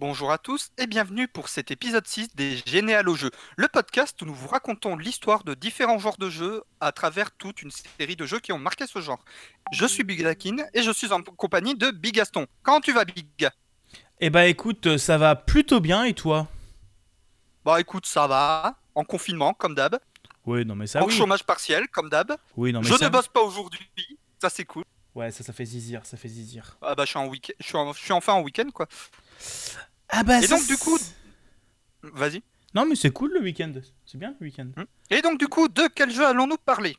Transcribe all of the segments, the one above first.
Bonjour à tous et bienvenue pour cet épisode 6 des Généalogies jeux, le podcast où nous vous racontons l'histoire de différents genres de jeux à travers toute une série de jeux qui ont marqué ce genre. Je suis Big Lakin et je suis en compagnie de Big Gaston. Comment tu vas Big? Eh bah écoute, ça va plutôt bien et toi? Bah écoute, ça va, en confinement comme d'hab. Oui, non mais ça En oui. chômage partiel comme d'hab. Oui, non mais Je ça... ne bosse pas aujourd'hui, ça c'est cool. Ouais, ça ça fait zizir, ça fait zizir. Ah bah je suis, en week je suis, en- je suis enfin en week-end quoi. Ah bah Et ça, donc, du coup- Vas-y. Non mais c'est cool le week-end. C'est bien le week-end. Et donc du coup, de quel jeu allons-nous parler?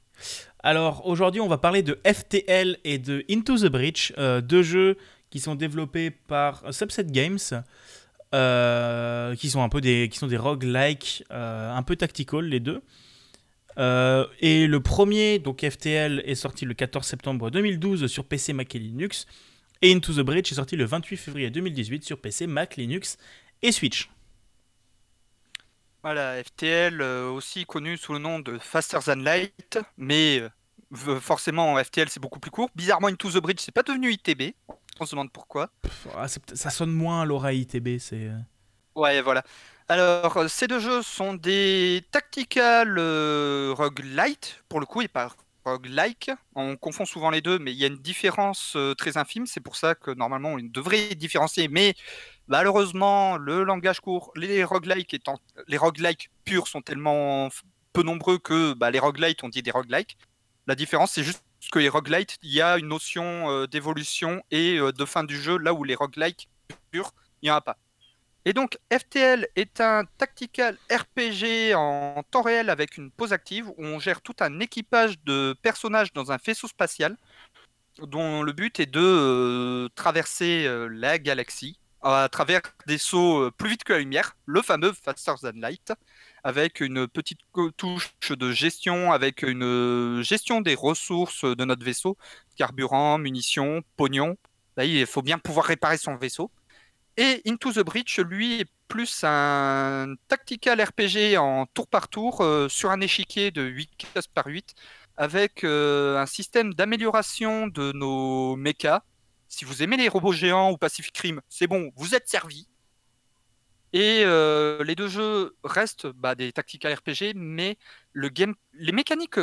Alors aujourd'hui on va parler de FTL et de Into the Breach, euh, deux jeux qui sont développés par Subset Games, euh, qui sont un peu des, qui sont des roguelike, euh, un peu tactical les deux. Euh, et le premier, donc FTL, est sorti le 14 septembre 2012 sur PC, Mac et Linux. Et Into the Breach est sorti le 28 février 2018 sur PC, Mac, Linux et Switch. Voilà, FTL, euh, aussi connu sous le nom de Faster Than Light, mais euh, forcément FTL c'est beaucoup plus court. Bizarrement, Into the Bridge c'est pas devenu ITB, on se demande pourquoi. Pff, ah, ça sonne moins à l'oreille ITB, c'est. euh, Ouais, voilà. Alors, ces deux jeux sont des tactical euh, roguelite, pour le coup, et pas roguelike. On confond souvent les deux, mais il y a une différence euh, très infime. C'est pour ça que normalement, on devrait différencier. Mais malheureusement, le langage court, les roguelikes étant, les roguelikes purs sont tellement peu nombreux que bah, les roguelites, on dit des roguelikes. La différence, c'est juste que les roguelites, il y a une notion euh, d'évolution et euh, de fin du jeu, là où les roguelikes purs, il n'y en a pas. Et donc, FTL est un tactical RPG en temps réel avec une pause active où on gère tout un équipage de personnages dans un vaisseau spatial dont le but est de euh, traverser euh, la galaxie à travers des sauts euh, plus vite que la lumière, le fameux Faster Than Light, avec une petite touche de gestion, avec une gestion des ressources de notre vaisseau, carburant, munitions, pognon. Il faut bien pouvoir réparer son vaisseau. Et Into the Breach, lui, est plus un tactical RPG en tour par tour euh, sur un échiquier de 8 cases par 8 avec euh, un système d'amélioration de nos mechas. Si vous aimez les robots géants ou Pacific Rim, c'est bon, vous êtes servi. Et euh, les deux jeux restent bah, des tactical RPG, mais les mécaniques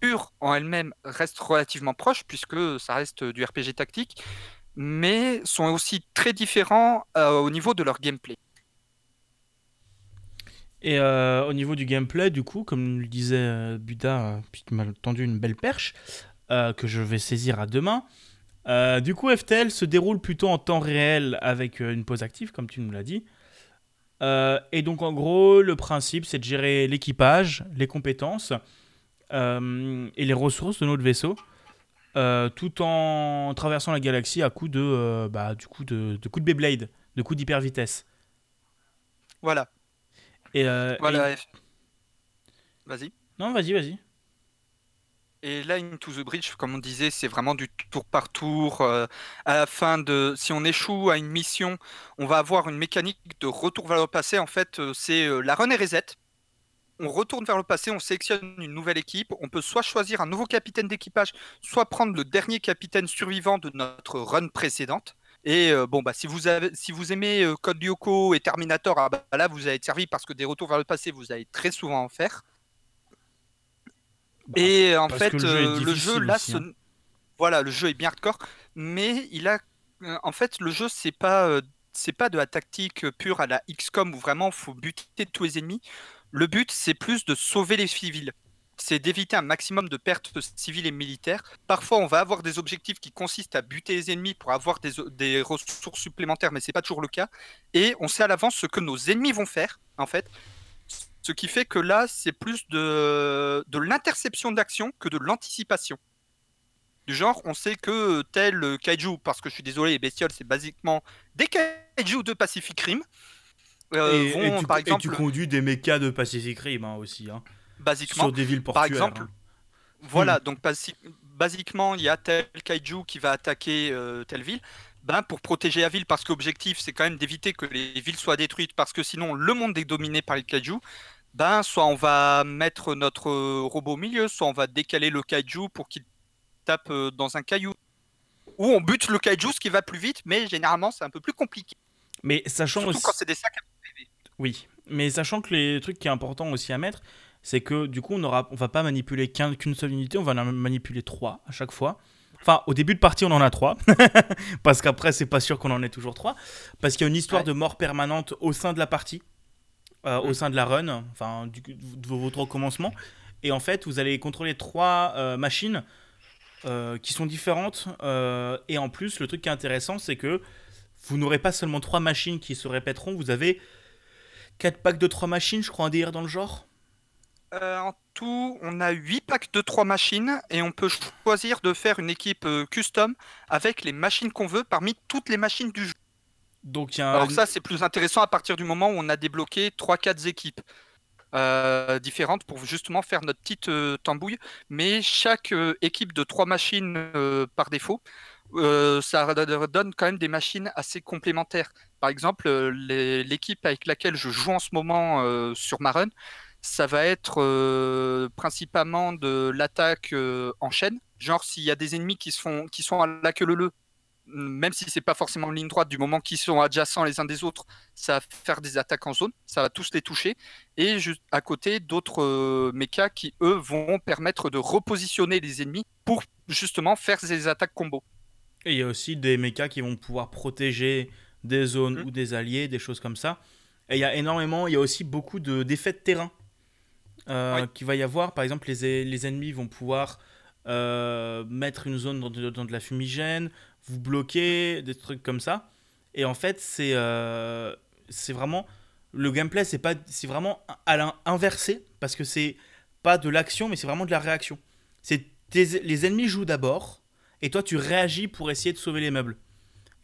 pures en elles-mêmes restent relativement proches, puisque ça reste du RPG tactique mais sont aussi très différents euh, au niveau de leur gameplay. Et euh, au niveau du gameplay, du coup, comme le disait euh, Buda, euh, puisqu'il m'a tendu une belle perche, que je vais saisir à deux mains, du coup, FTL se déroule plutôt en temps réel avec une pause active, comme tu nous l'as dit. Et donc, en gros, le principe, c'est de gérer l'équipage, les compétences et les ressources de notre vaisseau, euh, tout en traversant la galaxie à coup de, euh, bah, du coup de, de coups de Beyblade, de coups d'hyper vitesse. Voilà. Et, euh, voilà. et- Vas-y. Non, vas-y, vas-y. Et là, Into the Breach, comme on disait, c'est vraiment du tour par tour. euh, à la fin de, si on échoue à une mission, on va avoir une mécanique de retour vers le passé. En fait, c'est euh, la run et reset. On retourne vers le passé, on sélectionne une nouvelle équipe. On peut soit choisir un nouveau capitaine d'équipage, soit prendre le dernier capitaine survivant de notre run précédente. Et euh, bon, bah, si vous, avez, si vous aimez euh, Code Lyoko et Terminator, ah, bah, là, vous allez être servi parce que des retours vers le passé, vous allez très souvent en faire. Bah, Et en fait, le jeu euh, le difficile jeu là, aussi, ce- hein. voilà, le jeu est bien hardcore, mais il a, en fait, le jeu c'est pas, c'est pas de la tactique pure à la XCOM où vraiment faut buter tous les ennemis. Le but c'est plus de sauver les civils. C'est d'éviter un maximum de pertes civiles et militaires. Parfois, on va avoir des objectifs qui consistent à buter les ennemis pour avoir des, ressources supplémentaires, mais c'est pas toujours le cas. Et on sait à l'avance ce que nos ennemis vont faire, en fait. Ce qui fait que là, c'est plus de, l'interception d'action que de l'anticipation. Du genre, on sait que tel kaiju, parce que je suis désolé, les bestioles, c'est basiquement des kaiju de Pacific Rim, euh, et, vont, et tu, par et exemple, tu conduis des mechas de Pacific Rim hein, aussi, hein, basiquement, sur des villes par portuaires. exemple, hein. Voilà, donc basi- basiquement, il y a tel kaiju qui va attaquer euh, telle ville. Ben, pour protéger la ville, parce que l'objectif, c'est quand même d'éviter que les villes soient détruites, parce que sinon, le monde est dominé par les kaiju. Ben, soit on va mettre notre euh, robot au milieu, soit on va décaler le kaiju pour qu'il tape dans un caillou. Ou on bute le kaiju, ce qui va plus vite, mais généralement, c'est un peu plus compliqué. Mais sachant Surtout aussi... quand c'est des sacs. Oui, mais sachant que les trucs qui est important aussi à mettre, c'est que du coup on aura, on va pas manipuler qu'un- qu'une seule unité, on va en manipuler trois à chaque fois. Enfin, au début de partie, on en a trois, parce qu'après, c'est pas sûr qu'on en ait toujours trois, parce qu'il y a une histoire Ouais. de mort permanente au sein de la partie, euh, au Mm. sein de la run, enfin, du, de votre commencement. Et en fait, vous allez contrôler trois euh, machines euh, qui sont différentes. et en plus, le truc qui est intéressant, c'est que vous n'aurez pas seulement trois machines qui se répéteront, vous avez quatre packs de trois machines, je crois, un délire dans le genre. Euh, en tout, on a 8 packs de 3 machines et on peut choisir de faire une équipe euh, custom avec les machines qu'on veut parmi toutes les machines du jeu. Donc il y a un- Alors ça, c'est plus intéressant à partir du moment où on a débloqué 3-4 équipes euh, différentes pour justement faire notre petite euh, tambouille. Mais chaque euh, équipe de 3 machines par défaut, euh, ça donne quand même des machines assez complémentaires. Par exemple, euh, l'équipe avec laquelle je joue en ce moment euh, sur ma run, ça va être principalement de l'attaque en chaîne. Genre, s'il y a des ennemis qui, qui sont à la queue leu même si c'est pas forcément en ligne droite, du moment qu'ils sont adjacents les uns des autres, ça va faire des attaques en zone, ça va tous les toucher. Et juste à côté, d'autres mechas qui, eux, vont permettre de repositionner les ennemis pour justement faire des attaques combo. Et il y a aussi des mechas qui vont pouvoir protéger des zones Mhm. ou des alliés, des choses comme ça. Et il y a énormément, il y a aussi beaucoup de- d'effets de terrain euh, Oui. qu'il va y avoir. Par exemple, les, les ennemis vont pouvoir euh, mettre une zone dans de, dans de la fumigène, vous bloquer, des trucs comme ça. Et en fait, c'est euh, c'est vraiment. Le gameplay, c'est pas c'est vraiment à l'inversé, parce que c'est pas de l'action, mais c'est vraiment de la réaction. C'est les ennemis jouent d'abord, et toi tu réagis pour essayer de sauver les meubles.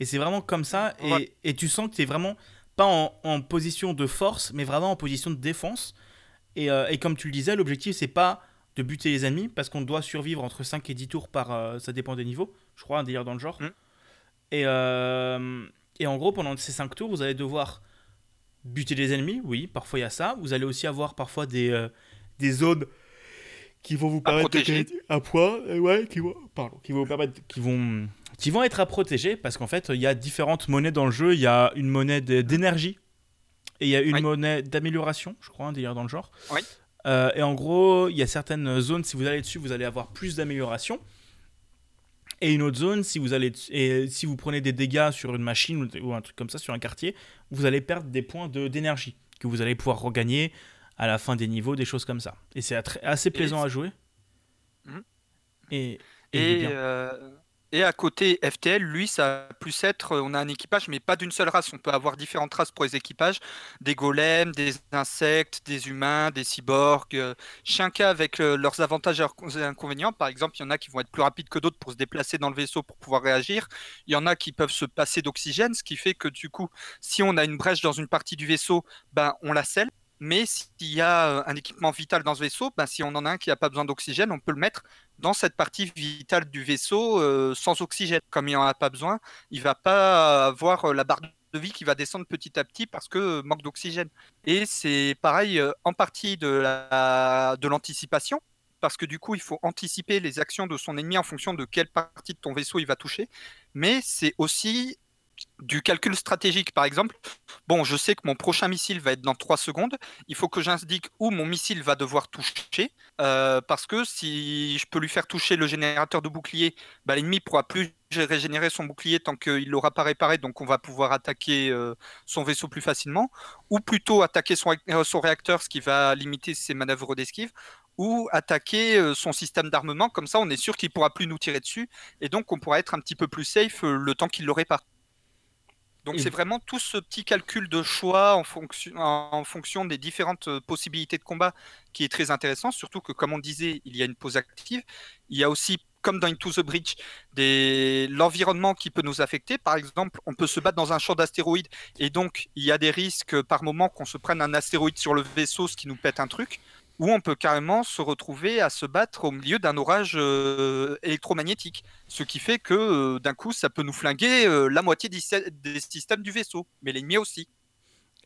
Et c'est vraiment comme ça, et, Ouais. et tu sens que tu es vraiment pas en, en position de force, mais vraiment en position de défense. Et, euh, et comme tu le disais, l'objectif c'est pas de buter les ennemis, parce qu'on doit survivre entre 5 et 10 tours par. euh, ça dépend des niveaux, je crois, un délire dans le genre. Mm. Et, euh, et en gros, pendant ces 5 tours, vous allez devoir buter les ennemis, oui, parfois il y a ça. Vous allez aussi avoir parfois des, des zones qui vont vous permettre de protéger. gagner un point, euh, ouais, qui vont, pardon, qui vont vous permettre, qui vont, qui vont être à protéger parce qu'en fait il y a différentes monnaies dans le jeu. Il y a une monnaie de- d'énergie et il y a une Oui. monnaie d'amélioration, je crois, un délire dans le genre. Oui. Euh, et en gros, il y a certaines zones, si vous allez dessus, vous allez avoir plus d'amélioration. Et une autre zone, si vous, allez dessus- et si vous prenez des dégâts sur une machine ou- ou un truc comme ça, sur un quartier, vous allez perdre des points de- d'énergie que vous allez pouvoir regagner à la fin des niveaux, des choses comme ça. Et c'est assez plaisant à jouer. Mhm. Et, et Et, euh, et à côté, FTL, lui, ça va plus être, euh, on a un équipage, mais pas d'une seule race. On peut avoir différentes races pour les équipages, des golems, des insectes, des humains, des cyborgs, euh, chacun avec euh, leurs avantages et leurs con- inconvénients. Par exemple, il y en a qui vont être plus rapides que d'autres pour se déplacer dans le vaisseau pour pouvoir réagir. Il y en a qui peuvent se passer d'oxygène, ce qui fait que du coup, si on a une brèche dans une partie du vaisseau, ben, on la scelle. Mais s'il y a euh, un équipement vital dans ce vaisseau, ben, si on en a un qui n'a pas besoin d'oxygène, on peut le mettre dans cette partie vitale du vaisseau euh, sans oxygène. Comme il n'en a pas besoin, il va pas avoir euh, la barre de vie qui va descendre petit à petit parce que manque d'oxygène. Et c'est pareil en partie de l'anticipation. Parce que du coup, il faut anticiper les actions de son ennemi en fonction de quelle partie de ton vaisseau il va toucher. Mais c'est aussi du calcul stratégique. Par exemple, bon, je sais que mon prochain missile va être dans 3 secondes. Il faut que j'indique où mon missile va devoir toucher. Euh, parce que si je peux lui faire toucher le générateur de bouclier, bah, l'ennemi pourra plus régénérer son bouclier tant qu'il l'aura pas réparé, donc on va pouvoir attaquer euh, son vaisseau plus facilement, ou plutôt attaquer son, ré- son réacteur, ce qui va limiter ses manœuvres d'esquive, ou attaquer euh, son système d'armement, comme ça on est sûr qu'il pourra plus nous tirer dessus, et donc on pourra être un petit peu plus safe le temps qu'il le répare. Donc Et- c'est vraiment tout ce petit calcul de choix en fonction, en fonction des différentes euh, possibilités de combat qui est très intéressant, surtout que comme on disait, il y a une pause active. Il y a aussi, comme dans Into the des... l'environnement qui peut nous affecter. Par exemple, on peut se battre dans un champ d'astéroïdes et donc il y a des risques euh, par moment qu'on se prenne un astéroïde sur le vaisseau, ce qui nous pète un truc. Ou on peut carrément se retrouver à se battre au milieu d'un orage euh, électromagnétique. Ce qui fait que euh, d'un coup, ça peut nous flinguer euh, la moitié des sy- des systèmes du vaisseau, mais l'ennemi aussi.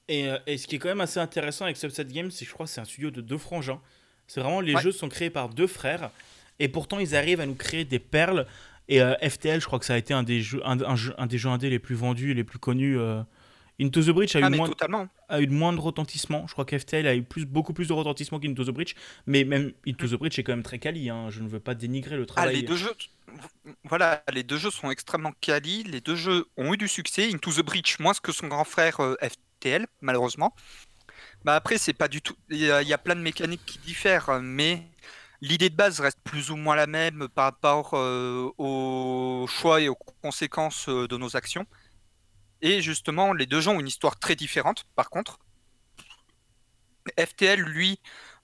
Et, et ce qui est quand même assez intéressant avec Subset Games, c'est que je crois que c'est un studio de deux frangins. C'est vraiment les Ouais. jeux sont créés par deux frères et pourtant ils arrivent à nous créer des perles. Et FTL, je crois que ça a été un des jeux, un, un jeu- un des jeux indés les plus vendus, les plus connus. Into the Breach a, Ah, eu mais moins, totalement. a eu moins de retentissement. Je crois qu'FTL a eu plus, beaucoup plus de retentissement qu'Into the Breach. Mais même Into the Breach est quand même très quali. hein. Je ne veux pas dénigrer le Ah, travail. les deux jeux, voilà, les deux jeux sont extrêmement quali. Les deux jeux ont eu du succès. Into the Breach, moins que son grand frère euh, FTL, malheureusement. Bah après, c'est pas du tout. Il y, a, il y a plein de mécaniques qui diffèrent, mais l'idée de base reste plus ou moins la même par rapport euh, aux choix et aux conséquences euh, de nos actions. Et justement, les deux jeux ont une histoire très différente. Par contre, FTL, lui,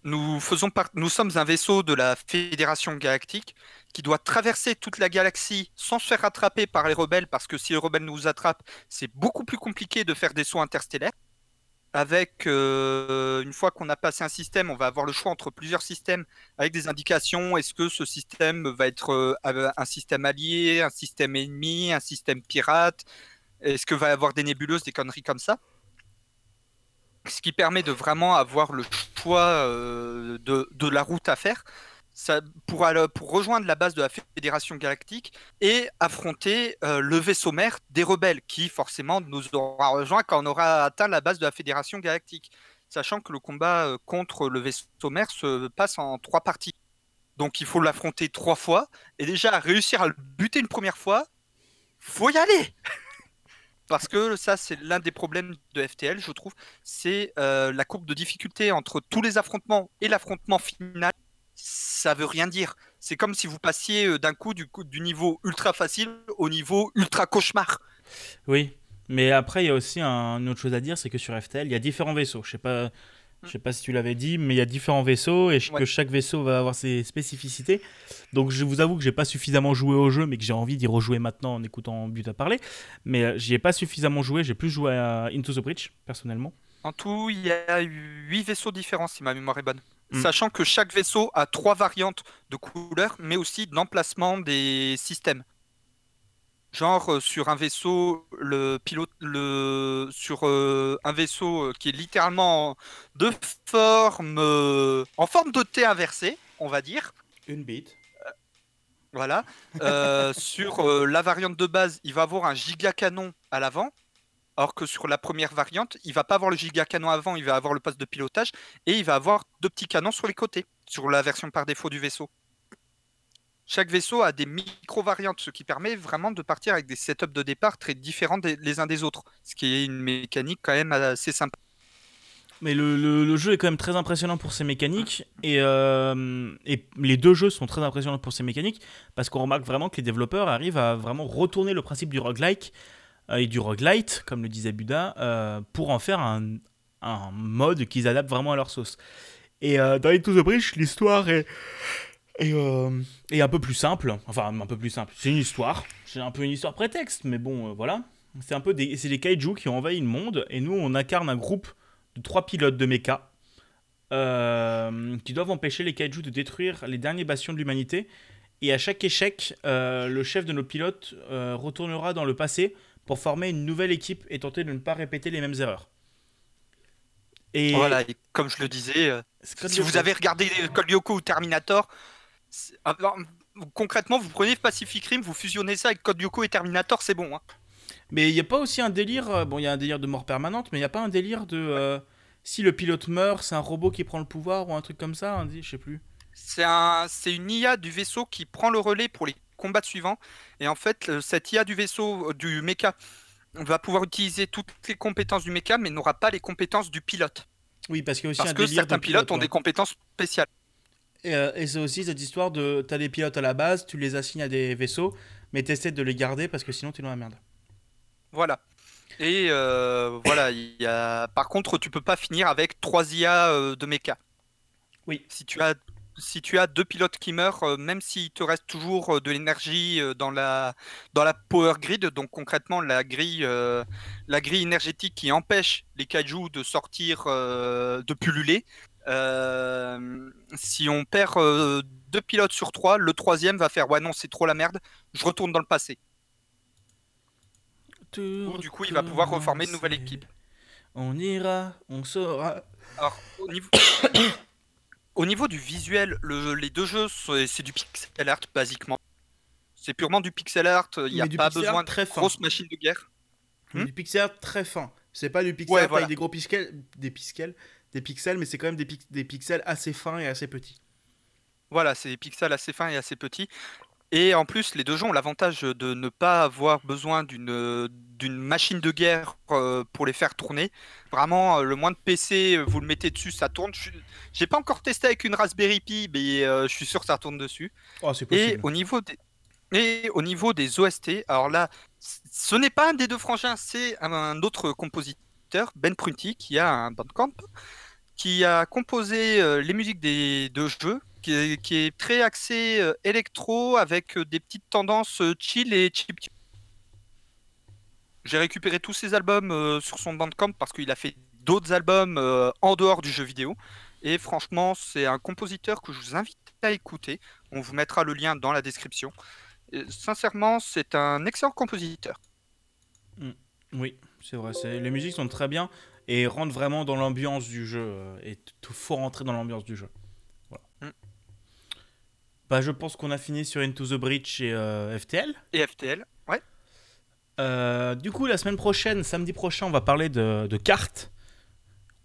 nous sommes un vaisseau de la Fédération Galactique qui doit traverser toute la galaxie sans se faire attraper par les rebelles, parce que si les rebelles nous attrapent, c'est beaucoup plus compliqué de faire des sauts interstellaires. Avec, euh, une fois qu'on a passé un système, on va avoir le choix entre plusieurs systèmes avec des indications. Est-ce que ce système va être euh, un système allié, un système ennemi, un système pirate? Est-ce que va y avoir des nébuleuses, des conneries comme ça? Ce qui permet de vraiment avoir le choix euh, de, la route à faire pour rejoindre la base de la Fédération Galactique et affronter euh, le vaisseau mère des rebelles, qui forcément nous aura rejoint quand on aura atteint la base de la Fédération Galactique. Sachant que le combat euh, contre le vaisseau mère se passe en trois parties. Donc il faut l'affronter trois fois, et déjà réussir à le buter une première fois, faut y aller Parce que ça, c'est l'un des problèmes de FTL, je trouve, c'est euh, la courbe de difficulté entre tous les affrontements et l'affrontement final ça veut rien dire. C'est comme si vous passiez euh, d'un coup du, niveau ultra facile au niveau ultra cauchemar. Oui, mais après, il y a aussi un- une autre chose à dire c'est que sur FTL, il y a différents vaisseaux. Je sais pas. Je sais pas si tu l'avais dit, mais il y a différents vaisseaux et Ouais. que chaque vaisseau va avoir ses spécificités. Donc je vous avoue que j'ai pas suffisamment joué au jeu, mais que j'ai envie d'y rejouer maintenant en écoutant But à parler. Mais euh, j'y ai pas suffisamment joué, j'ai plus joué à Into the Breach personnellement. En tout, il y a huit vaisseaux différents, si ma mémoire est bonne. Mm. Sachant que chaque vaisseau a trois variantes de couleurs, mais aussi d'emplacement des systèmes. Genre euh, sur un vaisseau, le pilote, le sur euh, un vaisseau euh, qui est littéralement de forme, euh, en forme de T inversé, on va dire. Une bite. Voilà. Sur la variante de base, il va avoir un giga canon à l'avant. Alors que sur la première variante, il va pas avoir le giga canon avant, il va avoir le poste de pilotage et il va avoir deux petits canons sur les côtés, sur la version par défaut du vaisseau. Chaque vaisseau a des micro-variantes, ce qui permet vraiment de partir avec des setups de départ très différents les uns des autres, ce qui est une mécanique quand même assez sympa. Mais le, jeu est quand même très impressionnant pour ses mécaniques. Et, euh, et les deux jeux sont très impressionnants pour ses mécaniques. Parce qu'on remarque vraiment que les développeurs arrivent à vraiment retourner le principe du roguelike euh, et du roguelite, comme le disait Buda, euh, pour en faire un, un mode qu'ils adaptent vraiment à leur sauce. Et dans Into the Breach, l'histoire est, euh, est un peu plus simple. Enfin, un peu plus simple. C'est une histoire. C'est un peu une histoire prétexte, mais bon, euh, voilà. C'est un peu des, c'est des kaiju qui ont envahi le monde. Et nous, on incarne un groupe de trois pilotes de mecha euh, qui doivent empêcher les kaiju de détruire les derniers bastions de l'humanité. Et à chaque échec, le chef de nos pilotes retournera dans le passé pour former une nouvelle équipe et tenter de ne pas répéter les mêmes erreurs. Et Voilà, et comme je le disais, si vous avez regardé Code Lyoko ou Terminator, alors, concrètement, vous prenez Pacific Rim, vous fusionnez ça avec Code Lyoko et Terminator, c'est bon. hein. Mais il n'y a pas aussi un délire, euh, bon il y a un délire de mort permanente, mais il n'y a pas un délire de euh, si le pilote meurt, c'est un robot qui prend le pouvoir ou un truc comme ça, hein, je sais plus. C'est un, c'est une IA du vaisseau qui prend le relais pour les combats suivants. Et en fait, le- cette IA du vaisseau, euh, du mecha, va pouvoir utiliser toutes les compétences du mecha, mais n'aura pas les compétences du pilote. Oui, parce qu'il y a aussi Parce un que délire certains pilotes pilote, ont ouais. des compétences spéciales. Et, euh, et c'est aussi cette histoire de t'as des pilotes à la base, tu les assignes à des vaisseaux, mais t'essaies de les garder parce que sinon t'es dans la merde. Voilà. Et euh, voilà, il y a... par contre, tu peux pas finir avec trois IA euh, de mecha. Oui. Si tu as, si tu as deux pilotes qui meurent, même s'il te reste toujours de l'énergie dans la, dans la power grid, donc concrètement la grille, euh, la grille énergétique qui empêche les kaiju de sortir, euh, de pulluler. Euh, si on perd euh, deux pilotes sur trois, le troisième va faire ouais non c'est trop la merde, je retourne dans le passé. Ou du coup, il va pouvoir reformer une nouvelle équipe. On ira, on saura. Alors, au niveau, au niveau du visuel, le- les deux jeux, c'est du pixel art, basiquement. C'est purement du pixel art, il n'y a pas art besoin de très fin. grosses machines de guerre. Hmm Du pixel art très fin. C'est pas du pixel Ouais, avec voilà. des gros pixels, des pixels, des pixels, mais c'est quand même des, pix- des pixels assez fins et assez petits. Voilà, c'est des pixels assez fins et assez petits. Et en plus, les deux jeux ont l'avantage de ne pas avoir besoin d'une d'une machine de guerre euh, pour les faire tourner. Vraiment, euh, le moins de PC, euh, vous le mettez dessus, ça tourne. Je- J'ai pas encore testé avec une Raspberry Pi, mais euh, je suis sûr que ça tourne dessus. Oh, Et au niveau des, et au niveau des OST, alors là, ce n'est pas un des deux frangins, c'est un, un autre compositeur, Ben Prunty, qui a un Bandcamp, qui a composé euh, les musiques des deux jeux, qui est, très axé euh, électro avec euh, des petites tendances chill et chip. J'ai récupéré tous ses albums sur son Bandcamp parce qu'il a fait d'autres albums en dehors du jeu vidéo. Et franchement, c'est un compositeur que je vous invite à écouter. On vous mettra le lien dans la description. Sincèrement, c'est un excellent compositeur. Oui, c'est vrai. Les musiques sont très bien et rentrent vraiment dans l'ambiance du jeu. euh, Et il faut rentrer dans l'ambiance du jeu. Voilà. Mm. Bah, je pense qu'on a fini sur Into the Breach et euh, FTL. Et FTL, ouais. Euh, du coup, la semaine prochaine, samedi prochain, on va parler de, de cartes.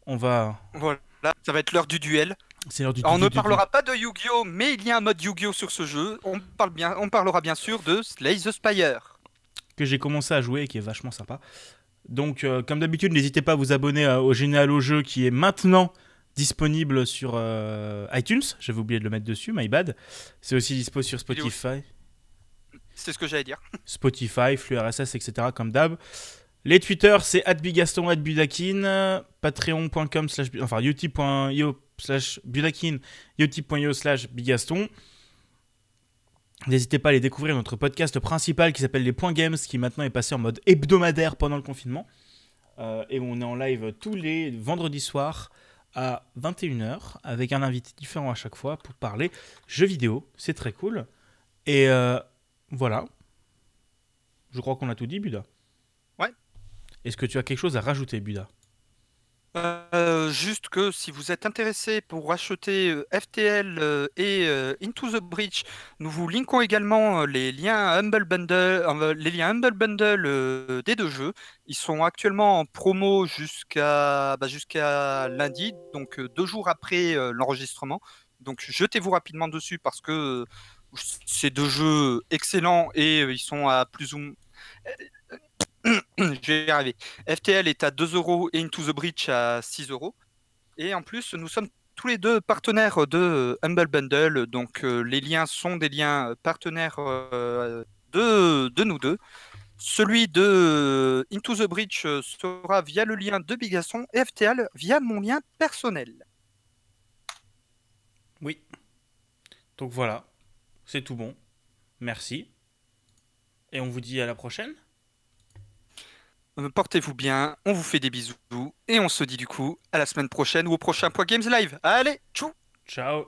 On va. Voilà, ça va être l'heure du duel. C'est l'heure du. Alors, on du- ne du- parlera pas de Yu-Gi-Oh, mais il y a un mode Yu-Gi-Oh sur ce jeu. On, parle bien, on parlera bien sûr de Slay the Spire. que j'ai commencé à jouer et qui est vachement sympa. Donc, euh, comme d'habitude, n'hésitez pas à vous abonner euh, au Génial au jeu qui est maintenant disponible sur euh, iTunes. J'avais oublié de le mettre dessus, my bad. C'est aussi dispo sur Spotify, C'est ce que j'allais dire. Spotify, flux RSS, etc. comme d'hab. Les Twitter, c'est @bigaston, @budakin, patreon.com slash, enfin utip.io slash budakin, utip.io slash bigaston. N'hésitez pas à aller découvrir notre podcast principal qui s'appelle Les Points Games, qui maintenant est passé en mode hebdomadaire pendant le confinement. Euh, et on est en live tous les vendredis soirs à 21h avec un invité différent à chaque fois pour parler jeux vidéo. C'est très cool. Et euh, voilà. Je crois qu'on a tout dit, Buda. Ouais. Est-ce que tu as quelque chose à rajouter, Buda? Euh, juste que si vous êtes intéressé pour acheter euh, FTL euh, et Into the Breach, nous vous linkons également les liens Humble Bundle, les liens Humble Bundle des deux jeux. Ils sont actuellement en promo jusqu'à bah, jusqu'à lundi, donc deux jours après l'enregistrement. Donc jetez-vous rapidement dessus parce que c'est deux jeux excellents et ils sont à plus ou moins. Je vais. FTL est à 2 euros et Into the Breach à 6 euros. Et en plus, nous sommes tous les deux partenaires de euh, Humble Bundle. Donc, euh, les liens sont des liens partenaires euh, de, de nous deux. Celui de Into the Breach sera via le lien de Bigasson et FTL via mon lien personnel. Oui. Donc voilà. C'est tout bon. Merci. Et on vous dit à la prochaine. Euh, Portez-vous bien, on vous fait des bisous et on se dit du coup à la semaine prochaine ou au prochain Point Games Live. Allez, tchou Ciao